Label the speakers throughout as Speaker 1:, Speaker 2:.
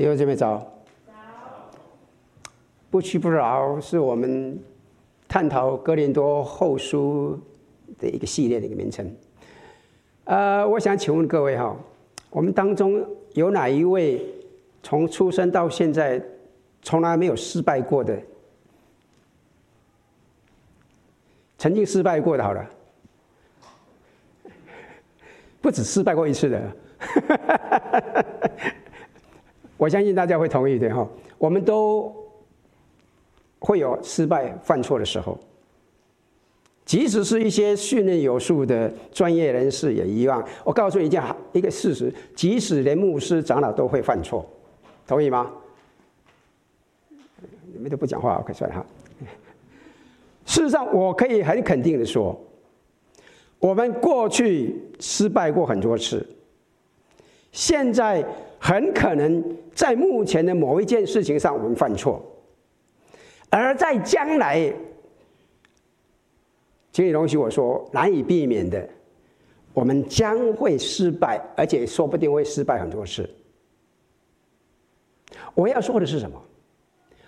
Speaker 1: 弟兄姐妹早。不屈不挠是我们探讨哥林多后书的一个系列的一个名称。呃，我想请问各位哈，我们当中有哪一位从出生到现在从来没有失败过的？曾经失败过的，好了，不止失败过一次的。我相信大家会同意的哈，我们都会有失败、犯错的时候。即使是一些训练有素的专业人士也一样。我告诉你一件一个事实：即使连牧师、长老都会犯错，同意吗？你们都不讲话，OK，算了哈。事实上，我可以很肯定的说，我们过去失败过很多次，现在很可能在目前的某一件事情上我们犯错，而在将来，请你容许我说，难以避免的，我们将会失败，而且说不定会失败很多次。我要说的是什么？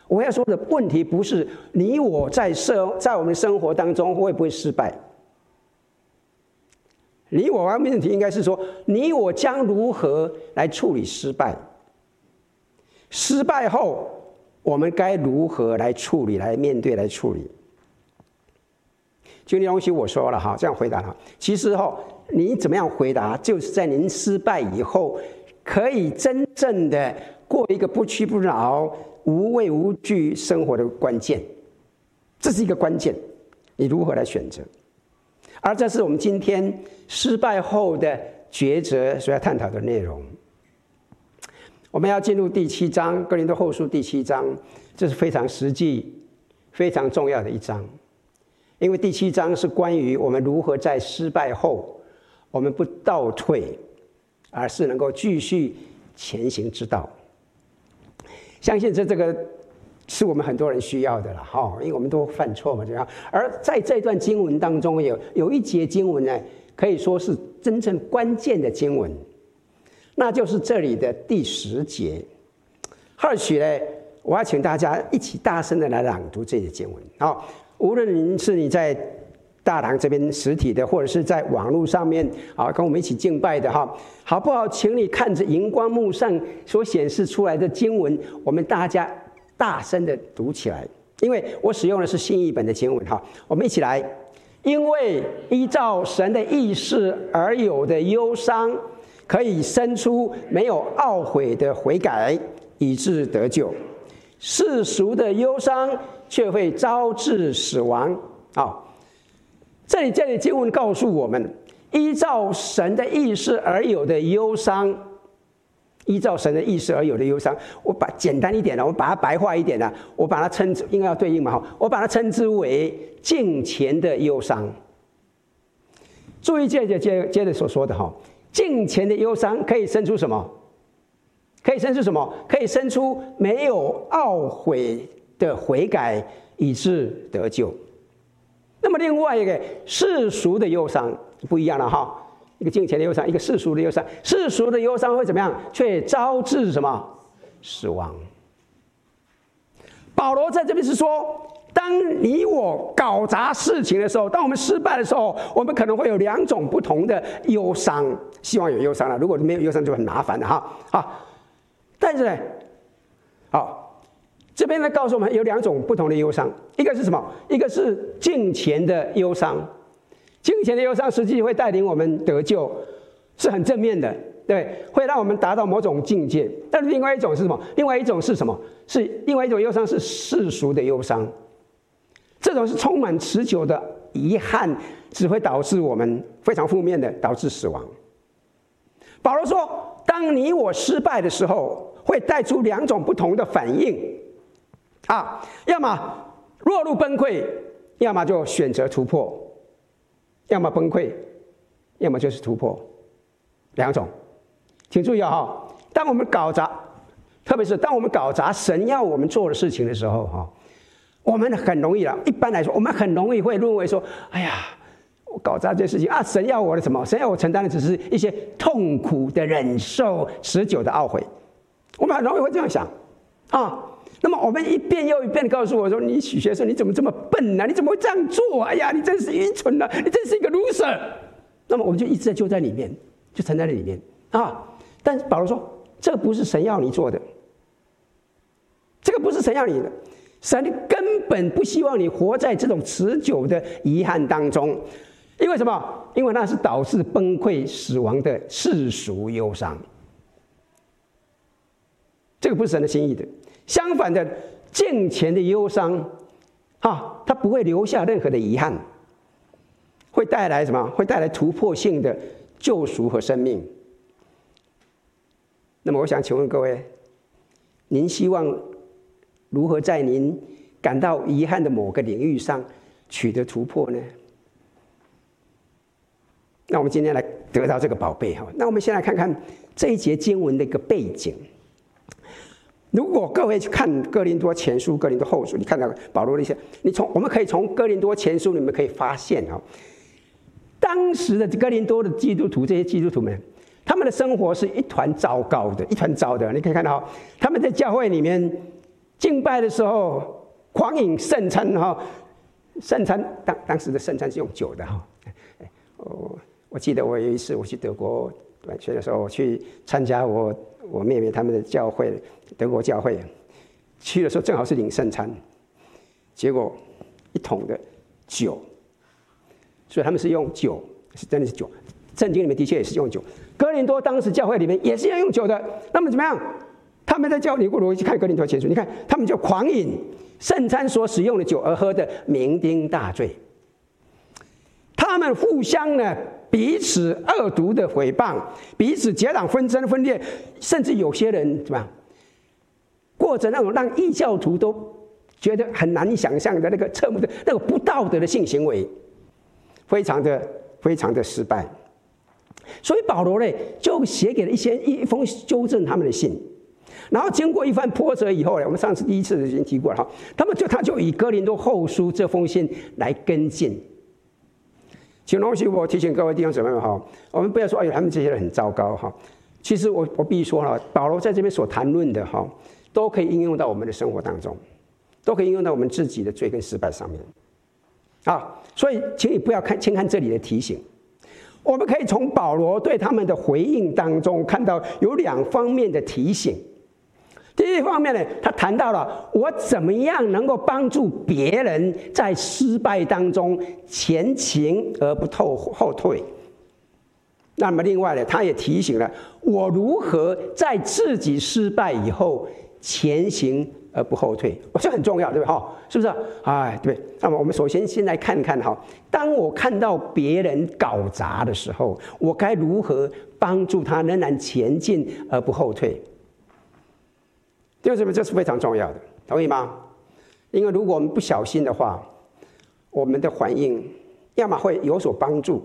Speaker 1: 我要说的问题不是你我在生在我们生活当中会不会失败？你我方面的题应该是说，你我将如何来处理失败？失败后，我们该如何来处理、来面对、来处理？就那东西我说了哈，这样回答哈。其实哈，你怎么样回答，就是在您失败以后，可以真正的过一个不屈不挠。无畏无惧生活的关键，这是一个关键。你如何来选择？而这是我们今天失败后的抉择所要探讨的内容。我们要进入第七章《哥林多后书》第七章，这是非常实际、非常重要的一章，因为第七章是关于我们如何在失败后，我们不倒退，而是能够继续前行之道。相信这这个是我们很多人需要的了哈，因为我们都犯错嘛，这样。而在这段经文当中，有有一节经文呢，可以说是真正关键的经文，那就是这里的第十节。或许呢，我要请大家一起大声的来朗读这节经文。好，无论您是你在。大堂这边实体的，或者是在网络上面啊，跟我们一起敬拜的哈，好不好？请你看着荧光幕上所显示出来的经文，我们大家大声的读起来。因为我使用的是新译本的经文哈，我们一起来。因为依照神的意思而有的忧伤，可以生出没有懊悔的悔改，以致得救；世俗的忧伤却会招致死亡啊。这里这里经文告诉我们，依照神的意思而有的忧伤，依照神的意思而有的忧伤，我把简单一点呢，我把它白话一点呢，我把它称之应该要对应嘛哈，我把它称之为敬虔的忧伤。注意接着接接着所说的哈，敬虔的忧伤可以生出什么？可以生出什么？可以生出没有懊悔的悔改，以致得救。那么另外一个世俗的忧伤不一样了哈，一个敬虔的忧伤，一个世俗的忧伤。世俗的忧伤会怎么样？却招致什么？死亡。保罗在这边是说，当你我搞砸事情的时候，当我们失败的时候，我们可能会有两种不同的忧伤。希望有忧伤了，如果没有忧伤就很麻烦了哈。好，但是呢，好。这边呢，告诉我们有两种不同的忧伤，一个是什么？一个是敬虔的忧伤，金钱的忧伤实际会带领我们得救，是很正面的，对，会让我们达到某种境界。但是另外一种是什么？另外一种是什么？是另外一种忧伤是世俗的忧伤，这种是充满持久的遗憾，只会导致我们非常负面的，导致死亡。保罗说，当你我失败的时候，会带出两种不同的反应。啊，要么落入崩溃，要么就选择突破；要么崩溃，要么就是突破，两种。请注意啊，当我们搞砸，特别是当我们搞砸神要我们做的事情的时候，哈，我们很容易了。一般来说，我们很容易会认为说：“哎呀，我搞砸这事情啊，神要我的什么？神要我承担的只是一些痛苦的忍受、持久的懊悔。”我们很容易会这样想啊。那么我们一遍又一遍的告诉我说：“你许学生，你怎么这么笨呢、你怎么会这样做？哎呀，你真是愚蠢啊！你真是一个 loser。”那么我们就一直在就在里面，就沉在那里面啊。但是保罗说：“这不是神要你做的，这个不是神要你的。神根本不希望你活在这种持久的遗憾当中，因为什么？因为那是导致崩溃、死亡的世俗忧伤。这个不是神的心意的。”相反的，敬虔的忧伤，啊，它不会留下任何的遗憾，会带来什么？会带来突破性的救赎和生命。那么，我想请问各位，您希望如何在您感到遗憾的某个领域上取得突破呢？那我们今天来得到这个宝贝哈。那我们先来看看这一节经文的一个背景。如果各位去看《哥林多前书》《哥林多后书》，你看到保罗的一些，你从我们可以从《哥林多前书》里面可以发现哦，当时的哥林多的基督徒，这些基督徒们，他们的生活是一团糟糕的，一团糟的。你可以看到他们在教会里面敬拜的时候狂饮圣餐哈，圣餐当当时的圣餐是用酒的哈。我我记得我有一次我去德国短宣的时候，我去参加我我妹妹他们的教会。德国教会去的时候，正好是领圣餐，结果一桶的酒，所以他们是用酒，是真的是酒。圣经里面的确也是用酒。哥林多当时教会里面也是要用酒的。那么怎么样？他们在教你不如去看哥林多前书，你看他们就狂饮圣餐所使用的酒而喝的酩酊大醉。他们互相呢彼此恶毒的诽谤，彼此结党纷争分裂，甚至有些人怎么？过着那种让异教徒都觉得很难以想象的那个侧目的那个不道德的性行为，非常的非常的失败。所以保罗呢就写给了一些一封纠正他们的信，然后经过一番波折以后呢，我们上次第一次已经提过了哈，他们就他就以哥林多后书这封信来跟进。请容许我提醒各位弟兄姊妹们哈，我们不要说哎呀他们这些人很糟糕哈，其实我我必须说了，保罗在这边所谈论的哈。都可以应用到我们的生活当中，都可以应用到我们自己的罪跟失败上面，啊，所以请你不要看轻看这里的提醒，我们可以从保罗对他们的回应当中看到有两方面的提醒。一方面呢，他谈到了我怎么样能够帮助别人在失败当中前行而不退后退。那么另外呢，他也提醒了我如何在自己失败以后。前行而不后退，这很重要，对不对？哈，是不是？哎，对。那么我们首先先来看看哈，当我看到别人搞砸的时候，我该如何帮助他仍然前进而不后退？对不对？这是非常重要的，同意吗？因为如果我们不小心的话，我们的反应要么会有所帮助，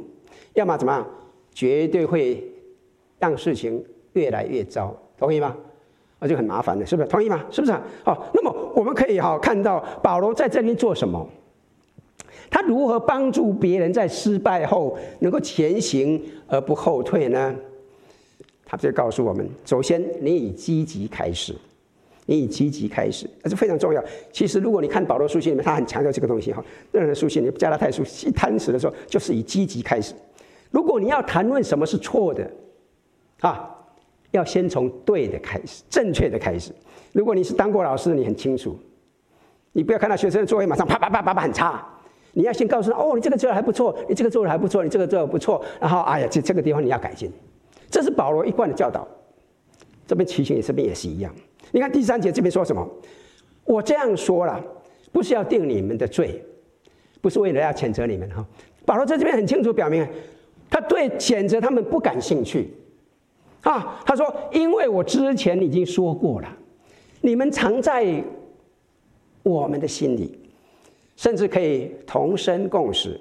Speaker 1: 要么怎么样？绝对会让事情越来越糟，同意吗？那就很麻烦了，是不是？同意吗？是不是？好，那么我们可以哈看到保罗在这边做什么？他如何帮助别人在失败后能够前行而不后退呢？他就告诉我们：首先，你以积极开始，你以积极开始，这是非常重要。其实，如果你看保罗书信里面，他很强调这个东西哈。任何书信，你加拉太书一开始的时候，就是以积极开始。如果你要谈论什么是错的，啊。要先从对的开始，正确的开始。如果你是当过老师，你很清楚，你不要看到学生的作业马上啪啪啪啪啪很差，你要先告诉他：哦，你这个做的还不错，你这个做的还不错，你这个做的不错。然后，哎呀，这这个地方你要改进。这是保罗一贯的教导。这边提醒你，这边也是一样。你看第三节这边说什么？我这样说了，不是要定你们的罪，不是为了要谴责你们哈。保罗在这边很清楚表明，他对谴责他们不感兴趣。啊，他说：“因为我之前已经说过了，你们藏在我们的心里，甚至可以同生共死。”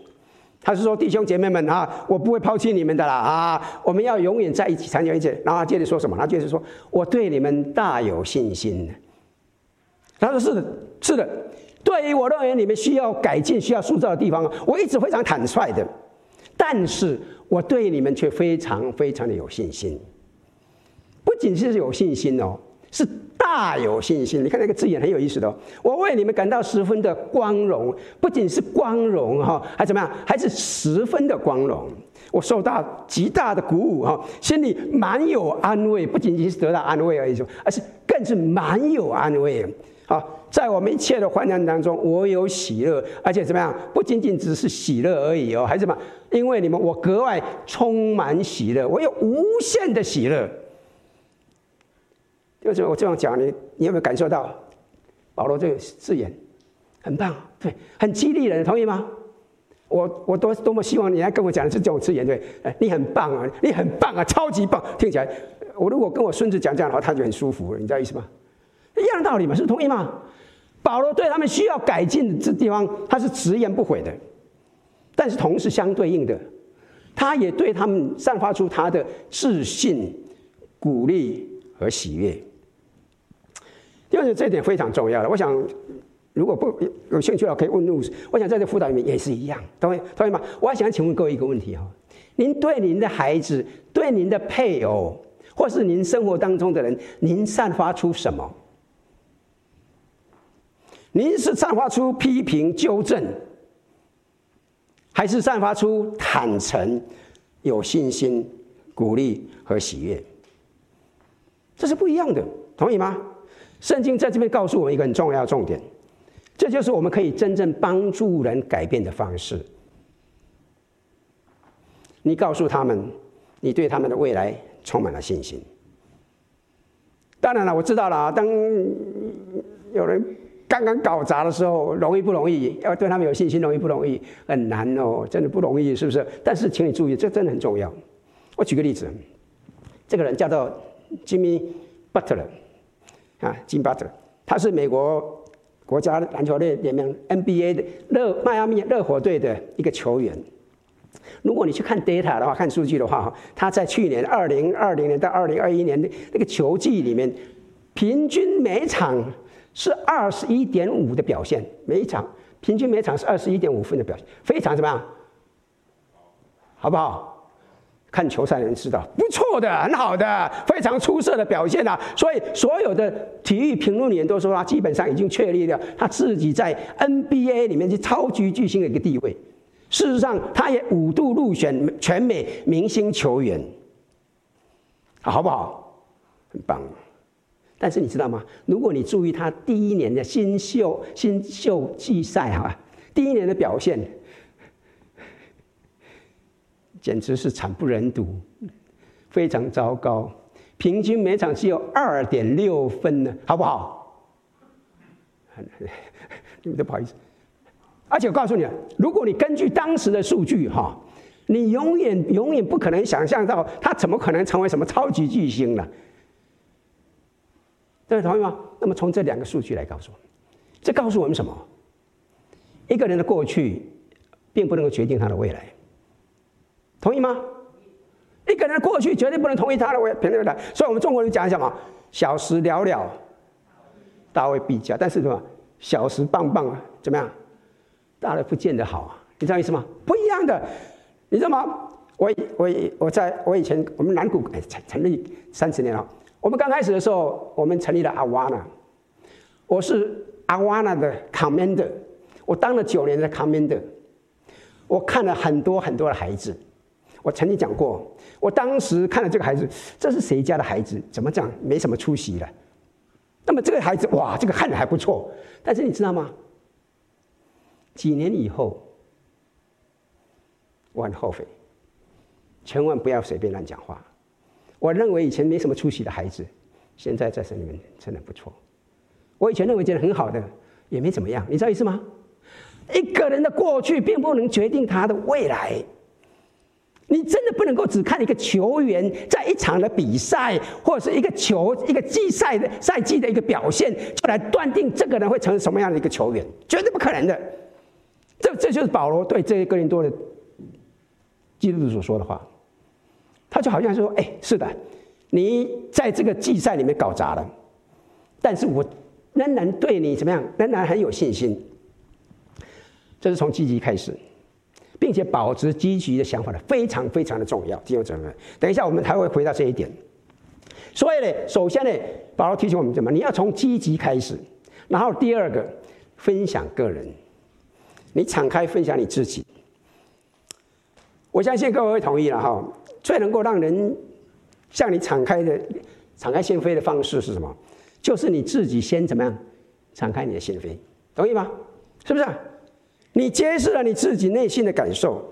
Speaker 1: 他是说：“弟兄姐妹们啊，我不会抛弃你们的啦啊，我们要永远在一起，长久一起。”然后他接着说什么？他接着说：“我对你们大有信心。”他说：“是的，是的，对于我认为你们需要改进、需要塑造的地方，我一直非常坦率的，但是我对你们却非常非常的有信心。”不仅是有信心哦，是大有信心。你看那个字眼很有意思的哦。我为你们感到十分的光荣，不仅是光荣哈，还怎么样？还是十分的光荣。我受到极大的鼓舞哈，心里满有安慰，不仅仅是得到安慰而已，而是更是满有安慰。好，在我们一切的患难当中，我有喜乐，而且怎么样？不仅仅只是喜乐而已哦，还是什么？因为你们，我格外充满喜乐，我有无限的喜乐。就是我这样讲，你你有没有感受到保罗这个字眼很棒？对，很激励人，同意吗？我我多多么希望你来跟我讲的是这种字眼，对，哎你很棒啊，你很棒啊，超级棒！听起来，我如果跟我孙子讲这样的话，他就很舒服了，你知道意思吗？一样的道理嘛，是同意吗？保罗对他们需要改进的这地方，他是直言不讳的，但是同时相对应的，他也对他们散发出他的自信、鼓励和喜悦。就是这点非常重要的，我想如果不有兴趣的话，可以问路。我想在这辅导里面也是一样，同意同意吗？我还想请问各位一个问题哈：您对您的孩子、对您的配偶，或是您生活当中的人，您散发出什么？您是散发出批评、纠正，还是散发出坦诚、有信心、鼓励和喜悦？这是不一样的，同意吗？圣经在这边告诉我们一个很重要的重点，这就是我们可以真正帮助人改变的方式。你告诉他们，你对他们的未来充满了信心。当然了，我知道了啊，当有人。刚刚搞砸的时候，容易不容易？要对他们有信心，容易不容易？很难哦，真的不容易，是不是？但是，请你注意，这真的很重要。我举个例子，这个人叫做 Jimmy Butler 啊，Jimmy Butler，他是美国国家篮球队联盟 NBA 的热迈阿密热火队的一个球员。如果你去看 data 的话，看数据的话，他在去年二零二零年到二零二一年的那个球季里面，平均每场。是二十一点五的表现，每一场平均每场是二十一点五分的表现，非常怎么样？好不好？看球赛的人知道，不错的，很好的，非常出色的表现啊！所以所有的体育评论员都说他基本上已经确立了他自己在 NBA 里面是超级巨星的一个地位。事实上，他也五度入选全美明星球员，好不好？很棒。但是你知道吗？如果你注意他第一年的新秀新秀季赛哈，第一年的表现，简直是惨不忍睹，非常糟糕，平均每场只有二点六分呢，好不好？你们都不好意思。而且我告诉你，如果你根据当时的数据哈，你永远永远不可能想象到他怎么可能成为什么超级巨星呢？这位同意吗？那么从这两个数据来告诉我们，这告诉我们什么？一个人的过去，并不能够决定他的未来，同意吗？一个人过去绝对不能同意他的未来。所以，我们中国人讲什么？小时了了，大未必佳。但是什么？小时棒棒啊，怎么样？大了不见得好啊。你知道意思吗？不一样的，你知道吗？我我我在我以前我们南谷哎成成立三十年了。我们刚开始的时候，我们成立了阿瓦纳我是阿瓦纳的 Commander，我当了九年的 Commander，我看了很多很多的孩子。我曾经讲过，我当时看了这个孩子，这是谁家的孩子？怎么讲？没什么出息了。那么这个孩子，哇，这个看着还不错。但是你知道吗？几年以后，我很后悔，千万不要随便乱讲话。我认为以前没什么出息的孩子，现在在神里面真的不错。我以前认为觉得很好的，也没怎么样，你知道意思吗？一个人的过去并不能决定他的未来。你真的不能够只看一个球员在一场的比赛，或者是一个球一个季赛的赛季的一个表现，就来断定这个人会成为什么样的一个球员，绝对不可能的。这这就是保罗对这些哥林多的基督徒所说的话。他就好像说：“哎，是的，你在这个季赛里面搞砸了，但是我仍然对你怎么样，仍然很有信心。这是从积极开始，并且保持积极的想法的，非常非常的重要。弟兄姊妹，等一下我们还会回到这一点。所以呢，首先呢，保罗提醒我们怎么？你要从积极开始，然后第二个，分享个人，你敞开分享你自己。我相信各位会同意了哈。最能够让人向你敞开的、敞开心扉的方式是什么？就是你自己先怎么样，敞开你的心扉，同意吗？是不是？你揭示了你自己内心的感受，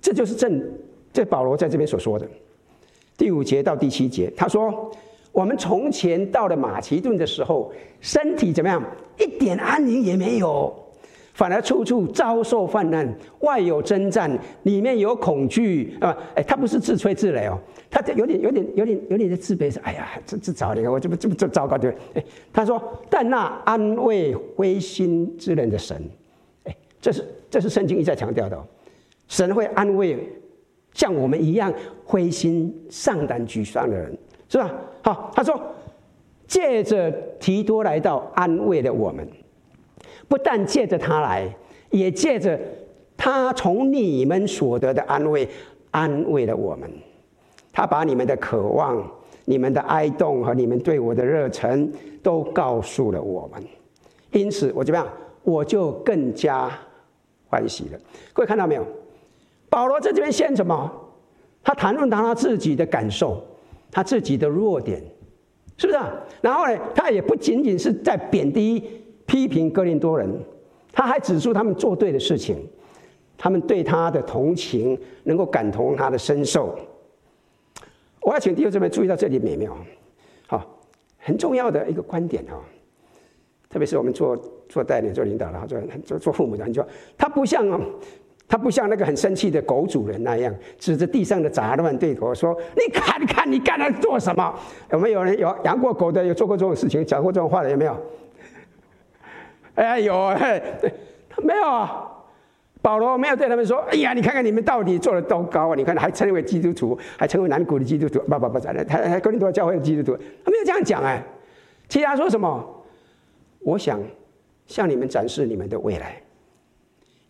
Speaker 1: 这就是正这保罗在这边所说的第五节到第七节。他说：“我们从前到了马其顿的时候，身体怎么样？一点安宁也没有。”反而处处遭受患难，外有征战，里面有恐惧啊！哎，他不是自吹自擂哦，他有点、有点、有点、有点的自卑，说：“哎呀，这这糟了，我这么这么这糟糕，对不对？”哎，他说：“但那安慰灰心之人的神，这是这是圣经一再强调的，神会安慰像我们一样灰心丧胆沮丧的人，是吧？好，他说借着提多来到安慰了我们。”不但借着他来，也借着他从你们所得的安慰，安慰了我们。他把你们的渴望、你们的哀慟和你们对我的热忱都告诉了我们。因此，我怎么样？我就更加欢喜了。各位看到没有？保罗在这边先什么？他谈论到他自己的感受，他自己的弱点，是不是？啊然后呢，他也不仅仅是在贬低。批评哥林多人，他还指出他们做对的事情，他们对他的同情，能够感同他的身受。我要请弟兄姊妹注意到这里没有？好，很重要的一个观点啊，特别是我们做做带领、做领导的、做做做父母的，你说他不像他不像那个很生气的狗主人那样，指着地上的杂乱对头说：“你看，看，你刚才做什么？”有没有人有养过狗的，有做过这种事情，讲过这种话的？有没有？哎有，他没有啊。保罗没有对他们说：“哎呀，你看看你们到底做的多高啊！你看还称为基督徒，还称为南谷的基督徒，不不不，他还哥林多教会的基督徒，他没有这样讲哎。其他说什么？我想向你们展示你们的未来，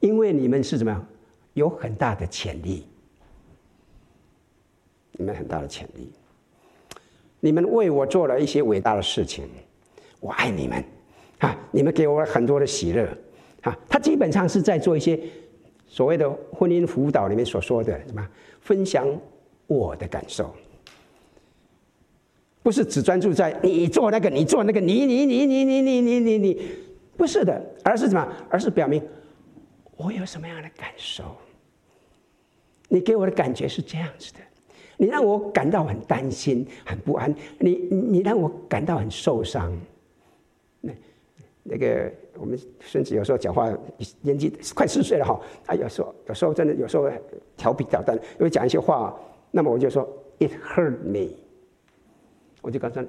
Speaker 1: 因为你们是怎么样，有很大的潜力，你们很大的潜力，你们为我做了一些伟大的事情，我爱你们。”啊！你们给我很多的喜乐，啊，他基本上是在做一些所谓的婚姻辅导里面所说的什么？分享我的感受，不是只专注在你做那个，你做那个，你你你你你你你你你，不是的，而是什么？而是表明我有什么样的感受？你给我的感觉是这样子的，你让我感到很担心、很不安，你你让我感到很受伤。那那个我们孙子有时候讲话年纪快四岁了哈，他有时候有时候真的有时候调皮捣蛋，因为讲一些话，那么我就说 It hurt me，我就告诉他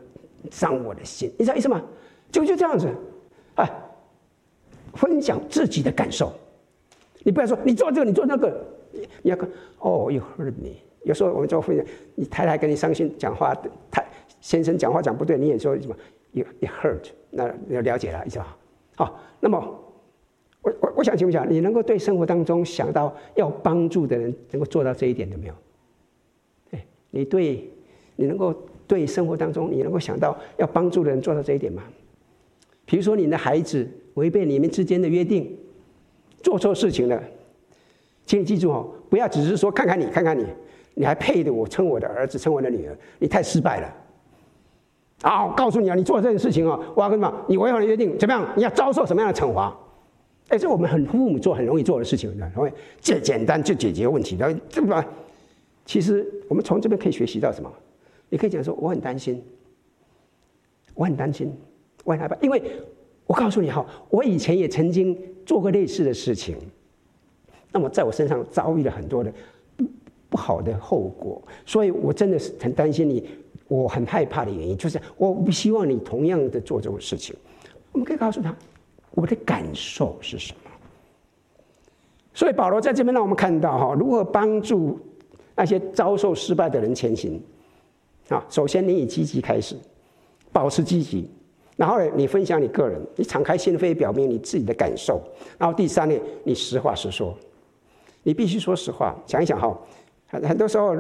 Speaker 1: 伤我的心，你知道意思吗？就就这样子，哎，分享自己的感受，你不要说你做这个你做那个，你要看哦 You hurt me，有时候我们做分享，你太太跟你伤心讲话，太先生讲话讲不对，你也说什么 You it hurt。那要了解了，意思吧？好，那么我我我想请问一下，你能够对生活当中想到要帮助的人，能够做到这一点有没有？哎，你对，你能够对生活当中你能够想到要帮助的人做到这一点吗？比如说你的孩子违背你们之间的约定，做错事情了，请你记住哦，不要只是说看看你，看看你，你还配得我称我的儿子，称我的女儿，你太失败了。啊！我告诉你啊，你做这件事情啊，我要跟你讲，你违反了约定，怎么样？你要遭受什么样的惩罚？哎，这我们很父母做很容易做的事情，因为这简单就解决问题，然后对吧？其实我们从这边可以学习到什么？你可以讲说，我很担心，我很担心，我很害怕，因为我告诉你哈，我以前也曾经做过类似的事情，那么在我身上遭遇了很多的不不好的后果，所以我真的是很担心你。我很害怕的原因就是，我不希望你同样的做这种事情。我们可以告诉他，我的感受是什么。所以保罗在这边让我们看到哈，如何帮助那些遭受失败的人前行。啊，首先你以积极开始，保持积极，然后呢，你分享你个人，你敞开心扉，表明你自己的感受。然后第三呢，你实话实说，你必须说实话。想一想哈，很很多时候，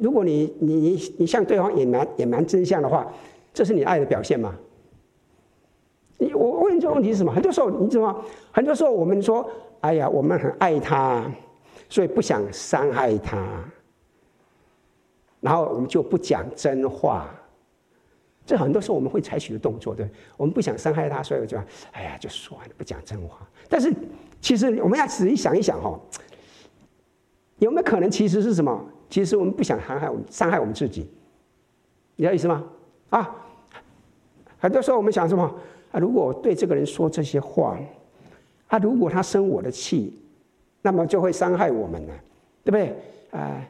Speaker 1: 如果你你你你向对方隐瞒隐瞒真相的话，这是你爱的表现吗？你我问你这个问题是什么？很多时候你知道吗？很多时候我们说，哎呀，我们很爱他，所以不想伤害他，然后我们就不讲真话。这很多时候我们会采取的动作，对，我们不想伤害他，所以我就哎呀，就算了，不讲真话。但是其实我们要仔细想一想哈，有没有可能其实是什么？其实我们不想伤害我们，伤害我们自己，你知道意思吗？啊，很多时候我们想什么？啊，如果我对这个人说这些话，啊，如果他生我的气，那么就会伤害我们呢，对不对？啊，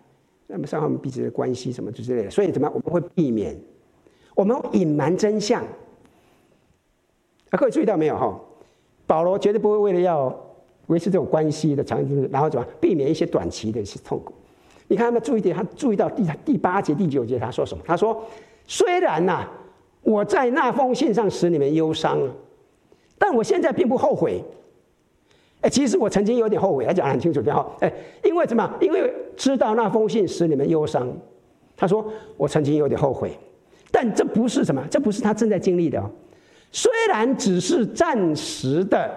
Speaker 1: 那么伤害我们彼此的关系什么之类的。所以怎么样？我们会避免。我们隐瞒真相，啊，各位注意到没有哈？保罗绝对不会为了要维持这种关系的长期，然后怎么避免一些短期的一些痛苦？你看他们注意点，他注意到第第八节、第九节，他说什么？他说：“虽然呐、啊，我在那封信上使你们忧伤，但我现在并不后悔。哎，其实我曾经有点后悔，他讲得很清楚的哈。哎，因为什么？因为知道那封信使你们忧伤。他说我曾经有点后悔。”但这不是什么，这不是他正在经历的哦。虽然只是暂时的，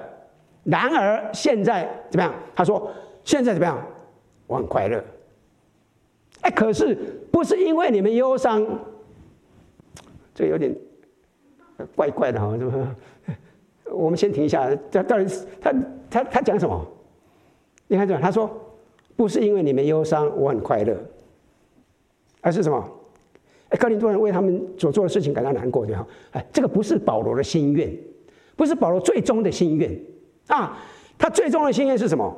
Speaker 1: 然而现在怎么样？他说现在怎么样？我很快乐。哎，可是不是因为你们忧伤，这有点怪怪的哈，是不是？我们先停一下，这到底是他他他讲什么？你看这，他说不是因为你们忧伤，我很快乐，而是什么？哎，哥林多人为他们所做的事情感到难过，对吧？哎，这个不是保罗的心愿，不是保罗最终的心愿啊！他最终的心愿是什么？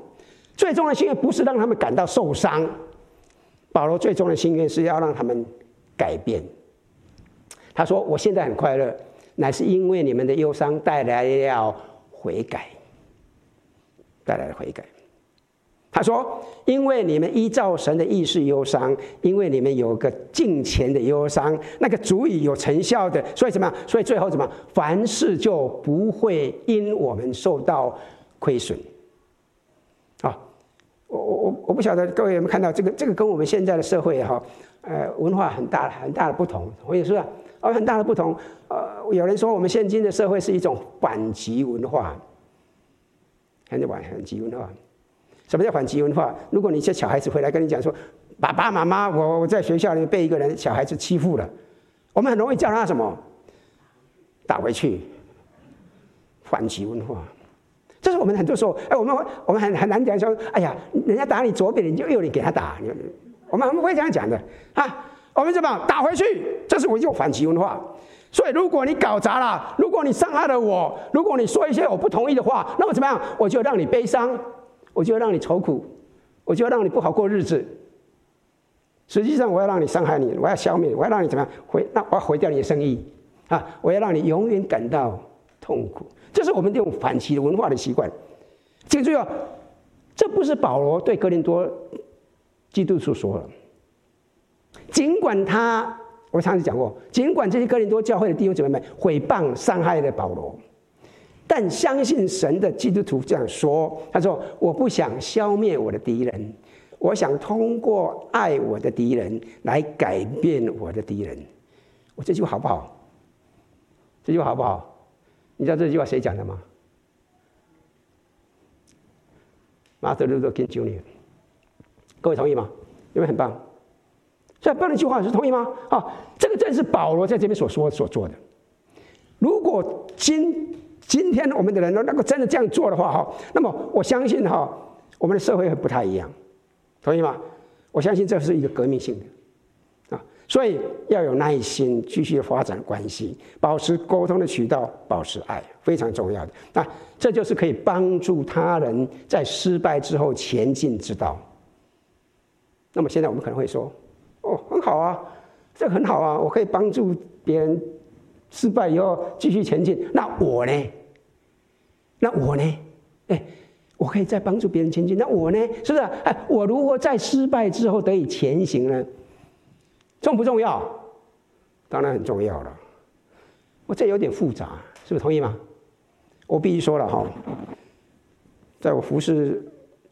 Speaker 1: 最终的心愿不是让他们感到受伤，保罗最终的心愿是要让他们改变。他说：“我现在很快乐，乃是因为你们的忧伤带来了悔改，带来了悔改。”他说：“因为你们依照神的意思忧伤，因为你们有个敬虔的忧伤，那个足以有成效的，所以怎么？所以最后怎么？凡事就不会因我们受到亏损。啊，我我我我不晓得各位有没有看到这个？这个跟我们现在的社会哈，呃，文化很大很大的不同。我也说啊，而很大的不同。呃，有人说我们现今的社会是一种反击文化，很反反击文化。”什么叫反击文化？如果你一些小孩子回来跟你讲说：“爸爸妈妈，我我在学校里被一个人小孩子欺负了。”我们很容易叫他什么？打回去。反击文化，这是我们很多时候，哎，我们我们很很难讲说：“哎呀，人家打你左边，你就右脸给他打。”我们我们会这样讲的啊。我们怎么打回去？这是我一种反击文化。所以，如果你搞砸了，如果你伤害了我，如果你说一些我不同意的话，那么怎么样？我就让你悲伤。我就让你愁苦，我就让你不好过日子。实际上，我要让你伤害你，我要消灭，我要让你怎么样毁？那我要毁掉你的生意啊！我要让你永远感到痛苦。这是我们这种反击文化的习惯。记住哦，这不是保罗对哥林多基督徒说的。尽管他，我上次讲过，尽管这些哥林多教会的弟兄姊妹们毁谤伤害了保罗。但相信神的基督徒这样说：“他说，我不想消灭我的敌人，我想通过爱我的敌人来改变我的敌人。”我这句话好不好？这句话好不好？你知道这句话谁讲的吗？Martin Luther King Jr.，各位同意吗？有没有很棒？这很棒的一句话，是同意吗？啊，这个正是保罗在这边所说所做的。如果今今天我们的人都能够真的这样做的话，哈，那么我相信哈，我们的社会会不太一样，同意吗？我相信这是一个革命性的，啊，所以要有耐心，继续发展关系，保持沟通的渠道，保持爱，非常重要的。那这就是可以帮助他人在失败之后前进之道。那么现在我们可能会说，哦，很好啊，这很好啊，我可以帮助别人失败以后继续前进。那我呢？那我呢？哎，我可以再帮助别人前进。那我呢？是不是？哎，我如何在失败之后得以前行呢？重不重要？当然很重要了。我这有点复杂，是不是同意吗？我必须说了哈，在我服侍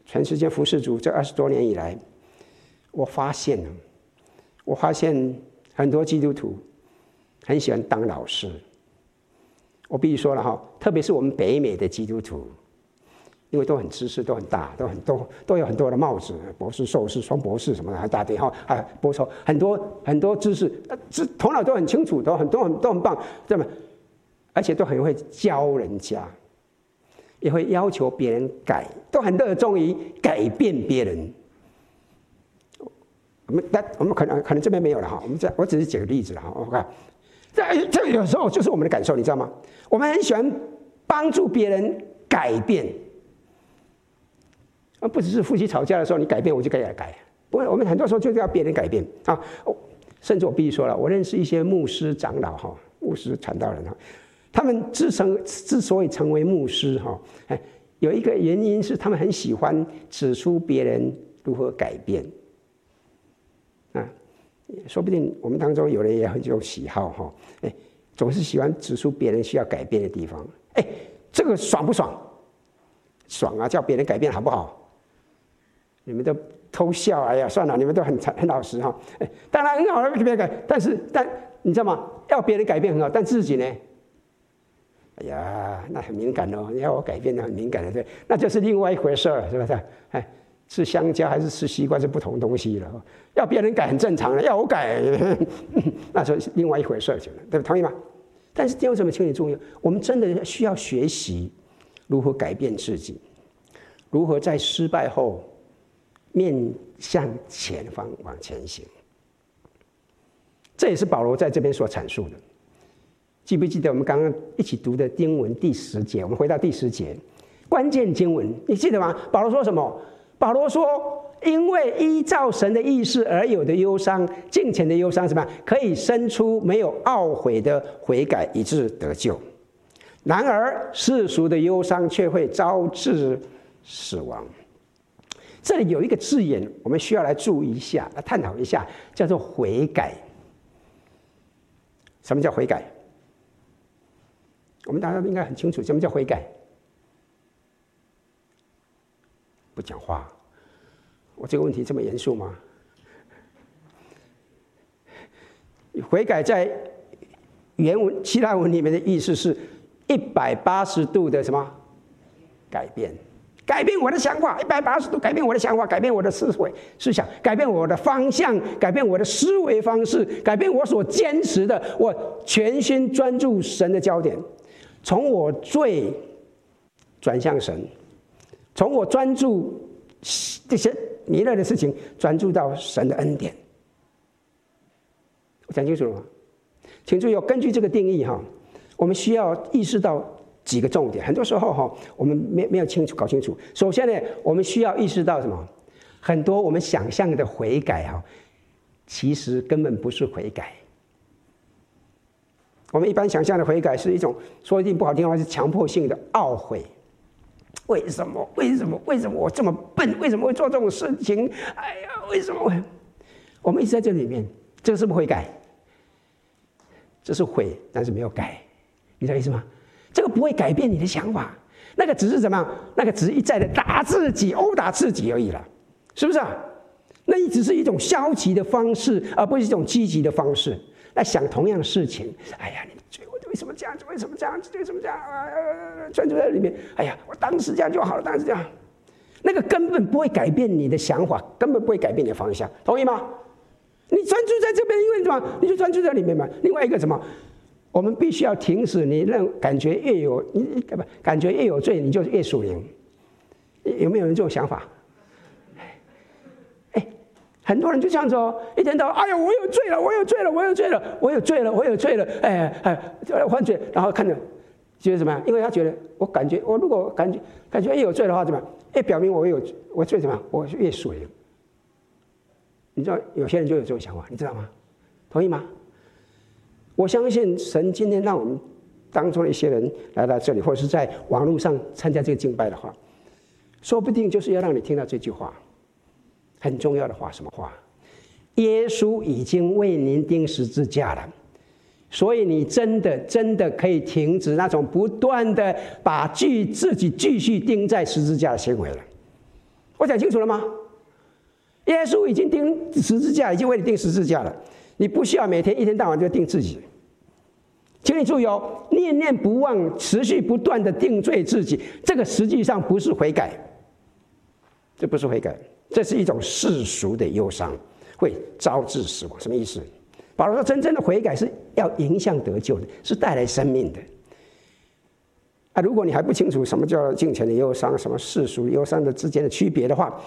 Speaker 1: 全世界服侍主这二十多年以来，我发现了，我发现很多基督徒很喜欢当老师。我必须说了哈，特别是我们北美的基督徒，因为都很知识，都很大，都很多，都有很多的帽子，博士、硕士、双博士什么的，还大堆哈，还博士很多很多知识，知头脑都很清楚，都很都很都很棒，对吗？而且都很会教人家，也会要求别人改，都很热衷于改变别人。我们但我们可能可能这边没有了哈，我们这我只是举个例子了哈，我看。这这有时候就是我们的感受，你知道吗？我们很喜欢帮助别人改变，而不只是夫妻吵架的时候，你改变我就该来改。不过，我们很多时候就是要别人改变啊。甚至我必须说了，我认识一些牧师长老哈，牧师传道人哈，他们之成之所以成为牧师哈，哎，有一个原因是他们很喜欢指出别人如何改变。说不定我们当中有人也很有喜好哈，哎，总是喜欢指出别人需要改变的地方，哎，这个爽不爽？爽啊！叫别人改变好不好？你们都偷笑，哎呀，算了，你们都很很老实哈。哎，当然很好了，别人改，但是但你知道吗？要别人改变很好，但自己呢？哎呀，那很敏感哦。你要我改变，那很敏感的，对，那就是另外一回事儿，是不是？哎。吃香蕉还是吃西瓜是不同东西了。要别人改很正常的，要我改，那是另外一回事情了，对不？同意吗？但是第二什么请你注意，我们真的需要学习如何改变自己，如何在失败后面向前方往前行。这也是保罗在这边所阐述的。记不记得我们刚刚一起读的经文第十节？我们回到第十节，关键经文，你记得吗？保罗说什么？保罗说：“因为依照神的意思而有的忧伤，敬虔的忧伤，什么可以生出没有懊悔的悔改，以致得救。然而世俗的忧伤却会招致死亡。”这里有一个字眼，我们需要来注意一下，来探讨一下，叫做悔改。什么叫悔改？我们大家应该很清楚，什么叫悔改？不讲话，我这个问题这么严肃吗？悔改在原文希腊文里面的意思是一百八十度的什么改变？改变我的想法，一百八十度改变我的想法，改变我的思维思想，改变我的方向，改变我的思维方式，改变我所坚持的，我全心专注神的焦点，从我最转向神。从我专注这些糜烂的事情，专注到神的恩典。我讲清楚了吗？请注意，根据这个定义哈，我们需要意识到几个重点。很多时候哈，我们没没有清楚搞清楚。首先呢，我们需要意识到什么？很多我们想象的悔改哈，其实根本不是悔改。我们一般想象的悔改是一种说一句不好听的话，是强迫性的懊悔。为什么？为什么？为什么我这么笨？为什么会做这种事情？哎呀，为什么？我们一直在这里面，这个是不会改，这是悔，但是没有改，你知道意思吗？这个不会改变你的想法，那个只是怎么样？那个只是一再的打自己、殴打自己而已了，是不是啊？那你只是一种消极的方式，而不是一种积极的方式来想同样的事情。哎呀，你。什么这样子？为什么这样子？为什么这样？啊，专注在里面。哎呀，我当时这样就好了，当时这样，那个根本不会改变你的想法，根本不会改变你的方向，同意吗？你专注在这边，因为什么？你就专注在里面嘛。另外一个什么？我们必须要停止。你认感觉越有你不感觉越有罪，你就越属灵。有没有人这种想法？很多人就这样子哦，一天到晚，哎呀，我有罪了，我有罪了，我有罪了，我有罪了，我有罪了，哎哎，犯罪，然后看着觉得怎么样？因为他觉得，我感觉，我如果感觉感觉越有罪的话，怎么样？越表明我有我罪怎么？我越水。你知道有些人就有这种想法，你知道吗？同意吗？我相信神今天让我们当中的一些人来到这里，或者是在网络上参加这个敬拜的话，说不定就是要让你听到这句话。很重要的话，什么话？耶稣已经为您钉十字架了，所以你真的真的可以停止那种不断的把继自己继续钉在十字架的行为了。我讲清楚了吗？耶稣已经钉十字架，已经为你钉十字架了，你不需要每天一天到晚就钉自己。请你注意哦，念念不忘，持续不断的定罪自己，这个实际上不是悔改，这不是悔改，这是一种世俗的忧伤，会招致死亡。什么意思？保罗说，真正的悔改是要迎向得救的，是带来生命的。啊，如果你还不清楚什么叫金钱的忧伤，什么世俗忧伤的之间的区别的话，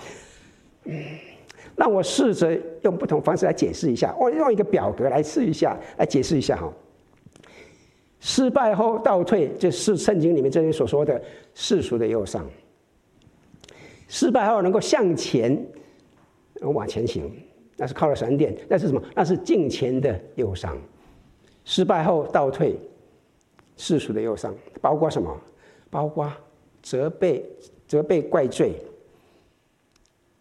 Speaker 1: 那，我试着用不同方式来解释一下。我用一个表格来试一下，来解释一下哈。失败后倒退，就是圣经里面这里所说的世俗的忧伤。失败后能够向前往前行，那是靠了神殿，那是什么？那是敬虔的忧伤。失败后倒退。世俗的忧伤包括什么？包括责备、责备、怪罪、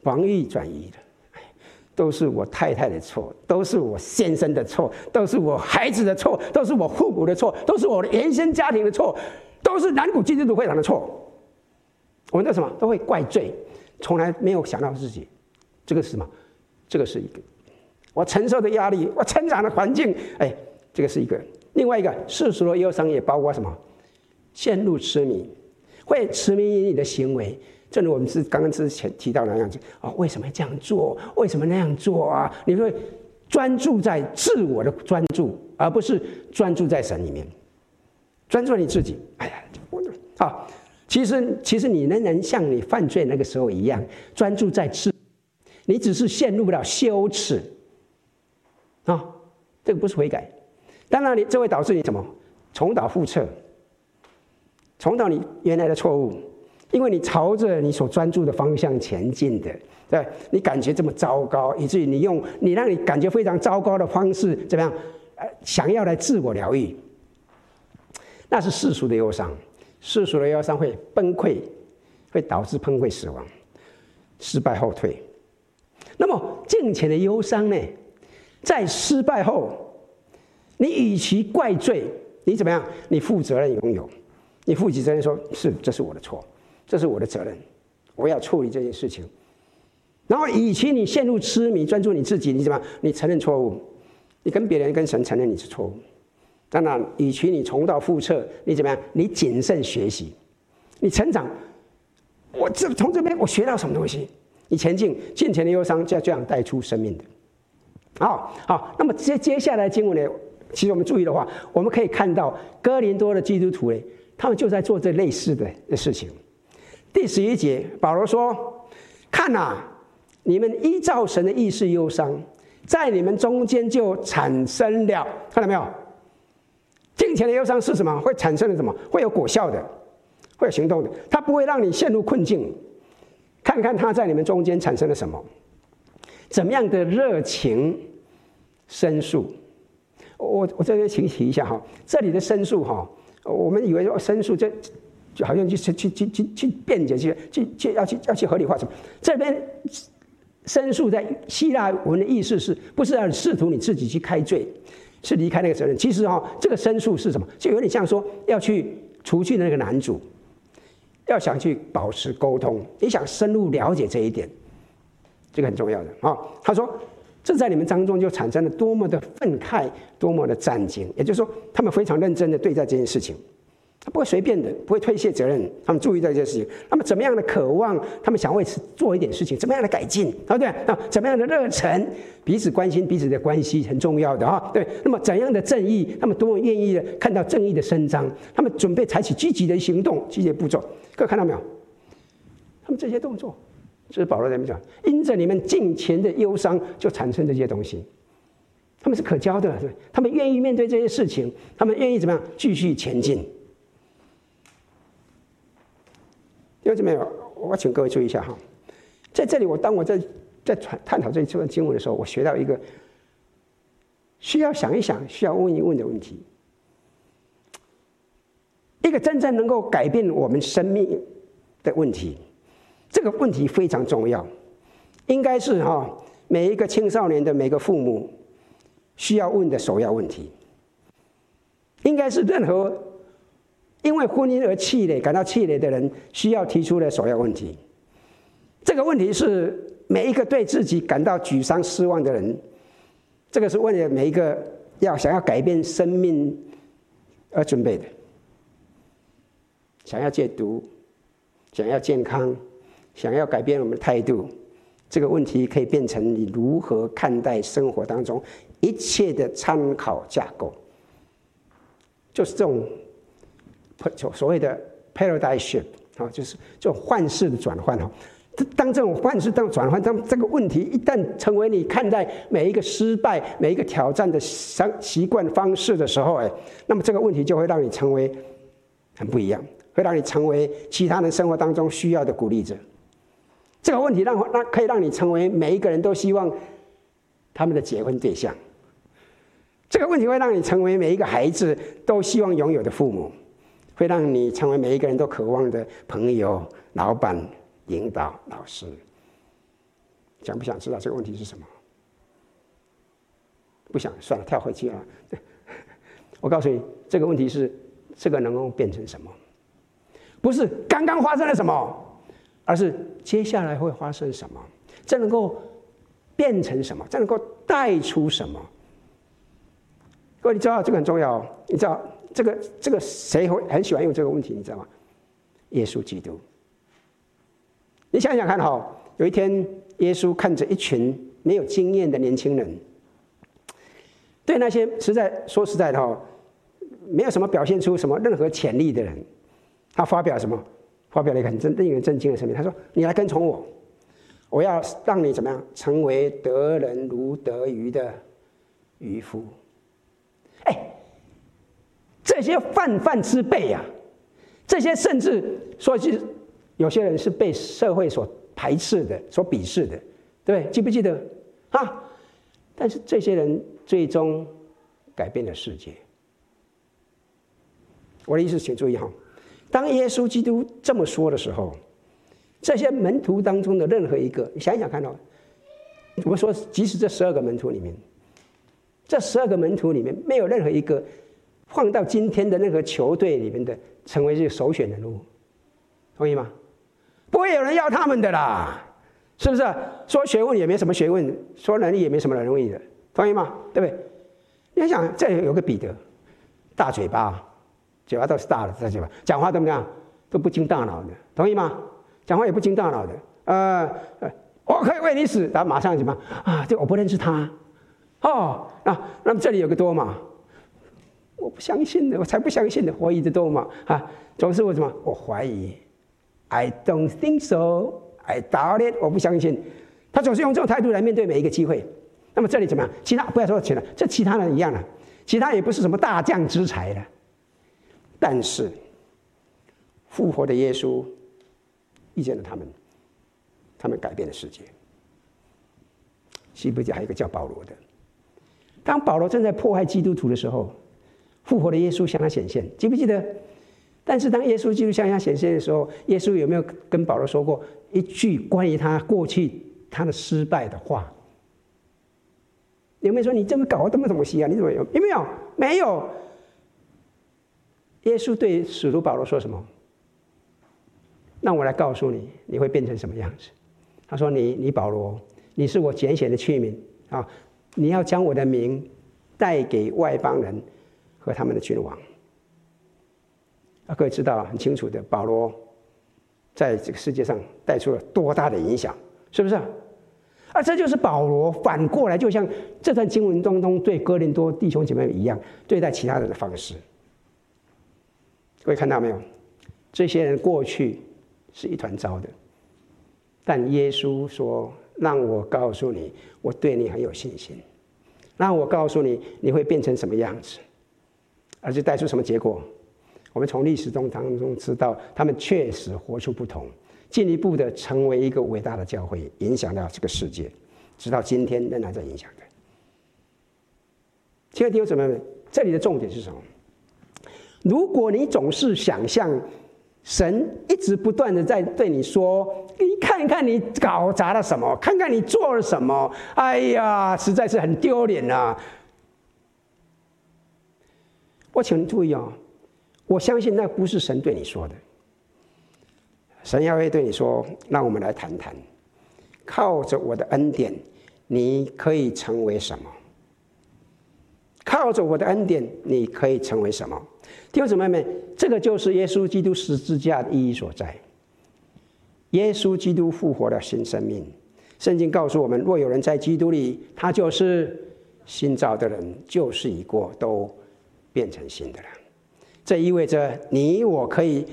Speaker 1: 防御、转移的，都是我太太的错，都是我先生的错，都是我孩子的错，都是我父母的错，都是我的原生家庭的错，都是南谷基督徒会堂的错。我们的什么都会怪罪，从来没有想到自己。这个是什么？这个是一个我承受的压力，我成长的环境。哎，这个是一个。另外一个世俗的忧伤也包括什么？陷入痴迷，会痴迷于你的行为，正如我们是刚刚之前提到的那样子啊，为什么这样做？为什么那样做啊？你会专注在自我的专注，而不是专注在神里面，专注你自己。哎呀，我好，其实其实你仍然像你犯罪那个时候一样，专注在自，你只是陷入不了羞耻啊，这个不是悔改。当然，你这会导致你什么？重蹈覆辙，重蹈你原来的错误，因为你朝着你所专注的方向前进的，对，你感觉这么糟糕，以至于你用你让你感觉非常糟糕的方式，怎么样？呃，想要来自我疗愈，那是世俗的忧伤，世俗的忧伤会崩溃，会导致崩溃死亡，失败后退。那么金钱的忧伤呢？在失败后。你与其怪罪，你怎么样？你负责任拥有，你负起责任说，是这是我的错，这是我的责任，我要处理这件事情。然后，与其你陷入痴迷，专注你自己，你怎么？你承认错误，你跟别人跟神承认你是错误。当然，与其你重蹈覆辙，你怎么样？你谨慎学习，你成长。我这从这边我学到什么东西？你前进，进前的忧伤就要这样带出生命的。好，好，那么接接下来经文呢？其实我们注意的话，我们可以看到哥林多的基督徒呢，他们就在做这类似的的事情。第十一节，保罗说：“看呐，你们依照神的意思忧伤，在你们中间就产生了，看到没有？金钱的忧伤是什么？会产生了什么？会有果效的，会有行动的。它不会让你陷入困境。看看它在你们中间产生了什么？怎么样的热情申诉？”我我这边请提一下哈，这里的申诉哈，我们以为说申诉这就好像去去去去去辩解去去去要去要去合理化什么？这边申诉在希腊文的意思是不是要试图你自己去开罪，是离开那个责任？其实哈，这个申诉是什么？就有点像说要去除去那个男主，要想去保持沟通，你想深入了解这一点，这个很重要的啊。他说。这在你们当中就产生了多么的愤慨，多么的震惊。也就是说，他们非常认真的对待这件事情，他不会随便的，不会推卸责任。他们注意到这件事情，那么怎么样的渴望，他们想为此做一点事情，怎么样的改进，对不对？啊，怎么样的热忱，彼此关心彼此的关系很重要的啊，对。那么怎样的正义，他们多么愿意的看到正义的伸张，他们准备采取积极的行动、积极的步骤。各位看到没有？他们这些动作。这是保罗在讲，因着你们近前的忧伤，就产生这些东西。他们是可交的，对他们愿意面对这些事情，他们愿意怎么样继续前进。弟兄姊妹，我请各位注意一下哈，在这里，我当我在在探探讨这这段经文的时候，我学到一个需要想一想、需要问一问的问题：一个真正能够改变我们生命的问题。这个问题非常重要，应该是哈每一个青少年的每个父母需要问的首要问题，应该是任何因为婚姻而气馁、感到气馁的人需要提出的首要问题。这个问题是每一个对自己感到沮丧、失望的人，这个是为了每一个要想要改变生命而准备的。想要戒毒，想要健康，想要改变我们的态度，这个问题可以变成你如何看待生活当中一切的参考架构，就是这种就所谓的 paradigm shift 啊，就是这种换式的转换哈。当这种换式当转换，当这个问题一旦成为你看待每一个失败、每一个挑战的习习惯方式的时候，哎，那么这个问题就会让你成为很不一样。会让你成为其他人生活当中需要的鼓励者。这个问题让让可以让你成为每一个人都希望他们的结婚对象。这个问题会让你成为每一个孩子都希望拥有的父母，会让你成为每一个人都渴望的朋友、老板、领导、老师。想不想知道这个问题是什么？不想，算了，跳回去了。我告诉你，这个问题是这个能够变成什么？不是刚刚发生了什么，而是接下来会发生什么？这能够变成什么？这能够带出什么？各位，你知道这个很重要。你知道这个这个谁会很喜欢用这个问题？你知道吗？耶稣基督。你想想看哈，有一天耶稣看着一群没有经验的年轻人，对那些实在说实在的哈，没有什么表现出什么任何潜力的人。他发表什么？发表了一个很震、令人震惊的声明。他说：“你来跟从我，我要让你怎么样？成为得人如得鱼的渔夫。”这些泛泛之辈啊，这些甚至说是有些人是被社会所排斥的、所鄙视的，对不对？记不记得啊？但是这些人最终改变了世界。我的意思，请注意哈。当耶稣基督这么说的时候，这些门徒当中的任何一个，你想想看到，我们说，即使这十二个门徒里面，这十二个门徒里面没有任何一个放到今天的那个球队里面的成为这个首选人物，同意吗？不会有人要他们的啦，是不是？说学问也没什么学问，说能力也没什么能力的，同意吗？对不对？你想，这里有个彼得，大嘴巴。嘴巴都是大的，这嘴巴讲话怎么样？都不经大脑的，同意吗？讲话也不经大脑的。呃，我可以为你死，然后马上什么啊？这我不认识他。哦，那那么这里有个多嘛，我不相信的，我才不相信的，怀疑的多嘛啊，总是为什么？我怀疑，I don't think so, I doubt it，我不相信。他总是用这种态度来面对每一个机会。那么这里怎么样？其他不要说其他，这其他人一样的，其他也不是什么大将之才的。但是，复活的耶稣遇见了他们，他们改变了世界。西不记还有一个叫保罗的，当保罗正在迫害基督徒的时候，复活的耶稣向他显现，记不记得？但是当耶稣基督向他显现的时候，耶稣有没有跟保罗说过一句关于他过去他的失败的话？有没有说你这么搞这么东西啊？你怎么有？有没有？没有。耶稣对使徒保罗说什么？让我来告诉你，你会变成什么样子？他说你：“你你保罗，你是我拣选的器皿啊！你要将我的名带给外邦人和他们的君王。”啊，各位知道很清楚的，保罗在这个世界上带出了多大的影响，是不是？啊，这就是保罗反过来，就像这段经文当中对哥林多弟兄姐妹一样，对待其他人的方式。各位看到没有？这些人过去是一团糟的，但耶稣说：“让我告诉你，我对你很有信心。让我告诉你，你会变成什么样子，而且带出什么结果。”我们从历史中当中知道，他们确实活出不同，进一步的成为一个伟大的教会，影响到这个世界，直到今天仍然在影响的。亲爱的弟兄姊妹们，这里的重点是什么？如果你总是想象神一直不断的在对你说：“你看看你搞砸了什么，看看你做了什么，哎呀，实在是很丢脸呐！”我请你注意哦，我相信那不是神对你说的。神要会对你说：“让我们来谈谈，靠着我的恩典，你可以成为什么？靠着我的恩典，你可以成为什么？弟兄姊妹们，这个就是耶稣基督十字架的意义所在。耶稣基督复活的新生命，圣经告诉我们：若有人在基督里，他就是新造的人，旧事已过，都变成新的了。这意味着你我可以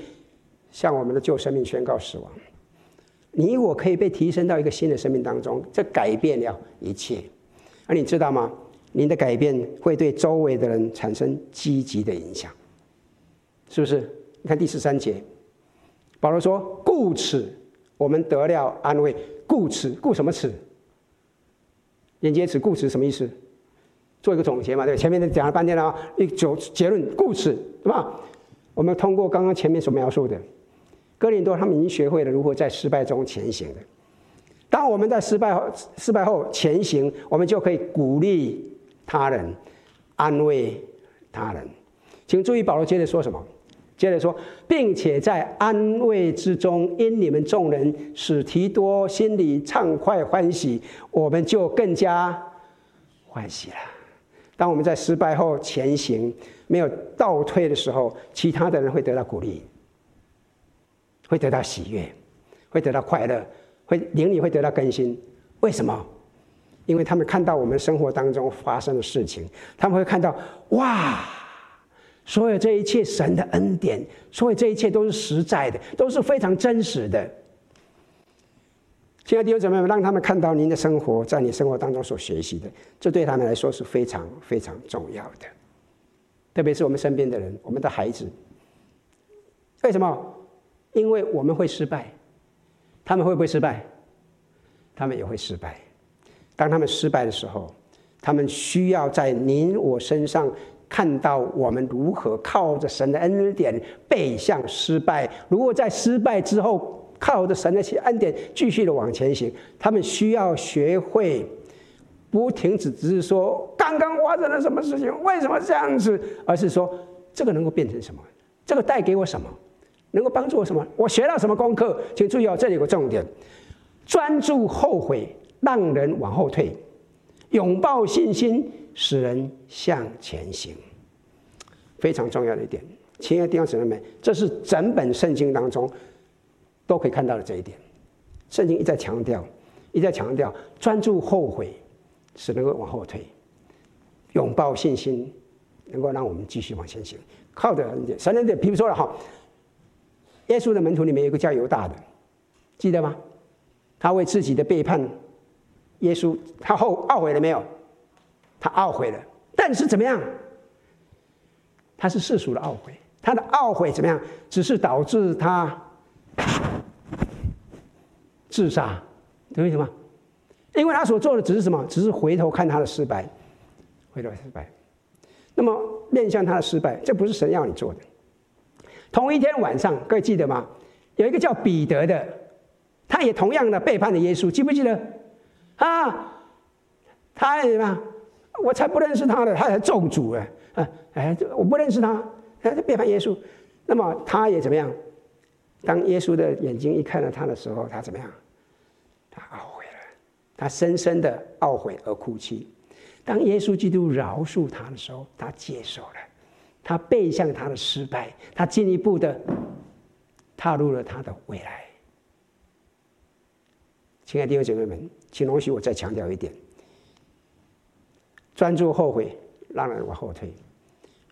Speaker 1: 向我们的旧生命宣告死亡，你我可以被提升到一个新的生命当中，这改变了一切。而你知道吗？你的改变会对周围的人产生积极的影响，是不是？你看第十三节，保罗说：“故此，我们得了安慰。故此，故什么此？连接词，故此什么意思？做一个总结嘛，对，前面讲了半天了，一就结论，故事，对吧？我们通过刚刚前面所描述的，哥林多他们已经学会了如何在失败中前行的。当我们在失败后失败后前行，我们就可以鼓励。”他人安慰他人，请注意保罗接着说什么？接着说，并且在安慰之中，因你们众人使提多心里畅快欢喜，我们就更加欢喜了。当我们在失败后前行，没有倒退的时候，其他的人会得到鼓励，会得到喜悦，会得到快乐，会灵里会得到更新。为什么？因为他们看到我们生活当中发生的事情，他们会看到哇，所有这一切神的恩典，所有这一切都是实在的，都是非常真实的。亲爱的弟兄姊妹们，让他们看到您的生活，在你生活当中所学习的，这对他们来说是非常非常重要的。特别是我们身边的人，我们的孩子，为什么？因为我们会失败，他们会不会失败？他们也会失败。当他们失败的时候，他们需要在您我身上看到我们如何靠着神的恩典背向失败。如果在失败之后靠着神的恩典继续的往前行，他们需要学会不停止，只是说刚刚发生了什么事情，为什么这样子，而是说这个能够变成什么，这个带给我什么，能够帮助我什么，我学到什么功课。请注意哦，这里有个重点：专注后悔。让人往后退，拥抱信心，使人向前行，非常重要的一点。亲爱的弟兄姊妹们，这是整本圣经当中都可以看到的这一点。圣经一再强调，一再强调，专注后悔，使能够往后退；拥抱信心，能够让我们继续往前行。靠着恩典，神恩典。比如说了哈，耶稣的门徒里面有个叫犹大的，记得吗？他为自己的背叛。耶稣他后懊悔了没有？他懊悔了，但是怎么样？他是世俗的懊悔，他的懊悔怎么样？只是导致他自杀，懂意思吗？因为他所做的只是什么？只是回头看他的失败，回头失败。那么面向他的失败，这不是神要你做的。同一天晚上，各位记得吗？有一个叫彼得的，他也同样的背叛了耶稣，记不记得？啊，他什么？我才不认识他的，他才咒诅哎！啊，哎，我不认识他，他背叛耶稣。那么他也怎么样？当耶稣的眼睛一看到他的时候，他怎么样？他懊悔了，他深深的懊悔而哭泣。当耶稣基督饶恕他的时候，他接受了，他背向他的失败，他进一步的踏入了他的未来。亲爱的弟兄姐妹们，请容许我再强调一点：专注后悔，让人往后退；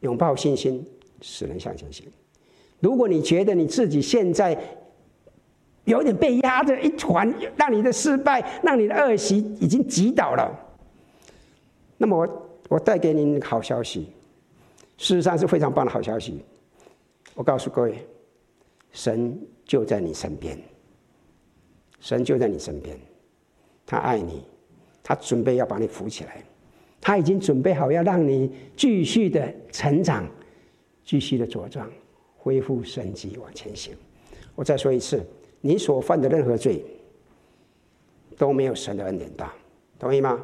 Speaker 1: 拥抱信心，使人向前行。如果你觉得你自己现在有点被压着一团，让你的失败、让你的恶习已经击倒了，那么我我带给您好消息，事实上是非常棒的好消息。我告诉各位，神就在你身边。神就在你身边，他爱你，他准备要把你扶起来，他已经准备好要让你继续的成长，继续的茁壮，恢复生机往前行。我再说一次，你所犯的任何罪都没有神的恩典大，同意吗？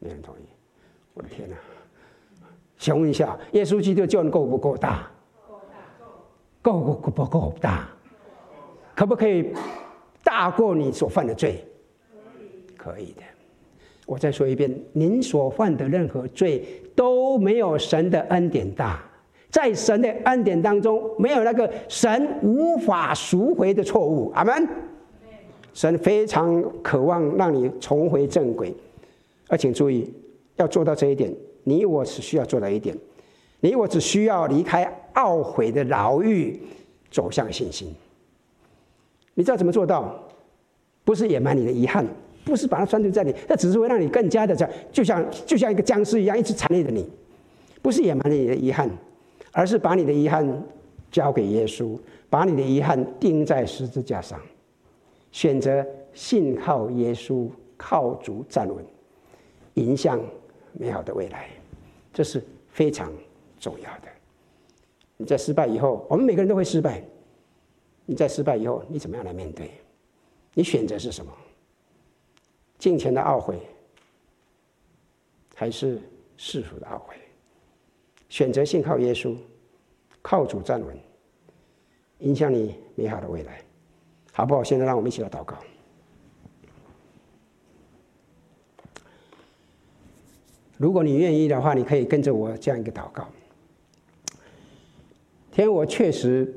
Speaker 1: 没人同意。我的天哪！想问一下，耶稣基督救恩够不够大？够够够不够大？可不可以大过你所犯的罪？可以的。我再说一遍，您所犯的任何罪都没有神的恩典大。在神的恩典当中，没有那个神无法赎回的错误。阿门。神非常渴望让你重回正轨，而请注意，要做到这一点，你我只需要做到一点，你我只需要离开懊悔的牢狱，走向信心。你知道怎么做到？不是掩埋你的遗憾，不是把它拴住在你，那只是会让你更加的这样，就像就像一个僵尸一样，一直缠累着你。不是掩埋你的遗憾，而是把你的遗憾交给耶稣，把你的遗憾钉在十字架上。选择信靠耶稣，靠主站稳，迎向美好的未来，这是非常重要的。你在失败以后，我们每个人都会失败。你在失败以后，你怎么样来面对？你选择是什么？金钱的懊悔，还是世俗的懊悔？选择信靠耶稣，靠主站稳，影响你美好的未来。好不好？现在让我们一起来祷告。如果你愿意的话，你可以跟着我这样一个祷告。天，我确实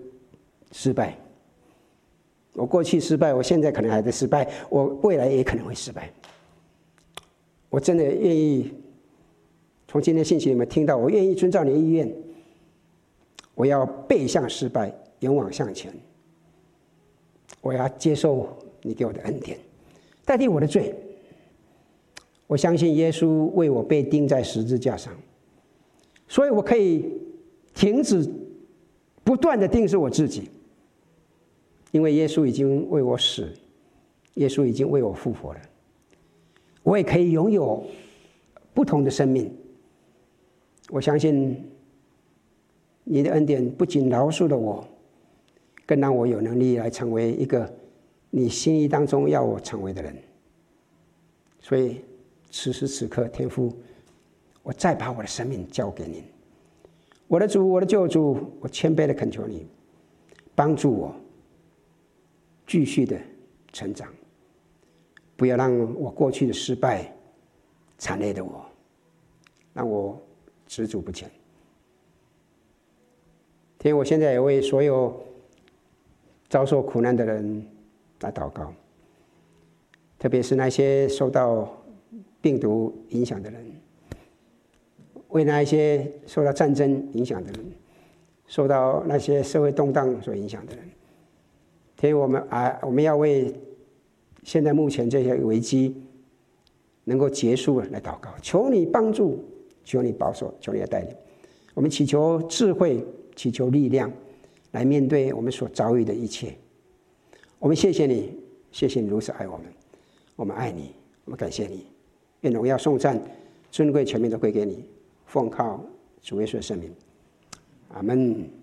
Speaker 1: 失败。我过去失败，我现在可能还在失败，我未来也可能会失败。我真的愿意从今天信息里面听到，我愿意遵照你的意愿，我要背向失败，勇往向前。我要接受你给我的恩典，代替我的罪。我相信耶稣为我被钉在十字架上，所以我可以停止不断的钉死我自己，因为耶稣已经为我死，耶稣已经为我复活了。我也可以拥有不同的生命。我相信你的恩典不仅饶恕了我。更让我有能力来成为一个你心意当中要我成为的人。所以此时此刻，天父，我再把我的生命交给您，我的主，我的救主，我谦卑的恳求你，帮助我继续的成长，不要让我过去的失败缠累的我，让我止足不前。天，我现在也为所有。遭受苦难的人来祷告，特别是那些受到病毒影响的人，为那一些受到战争影响的人，受到那些社会动荡所影响的人，天，我们啊，我们要为现在目前这些危机能够结束来祷告，求你帮助，求你保守，求你的带领，我们祈求智慧，祈求力量。来面对我们所遭遇的一切，我们谢谢你，谢谢你如此爱我们，我们爱你，我们感谢你，愿荣耀颂赞、尊贵全面都归给你，奉靠主耶稣的圣名，阿门。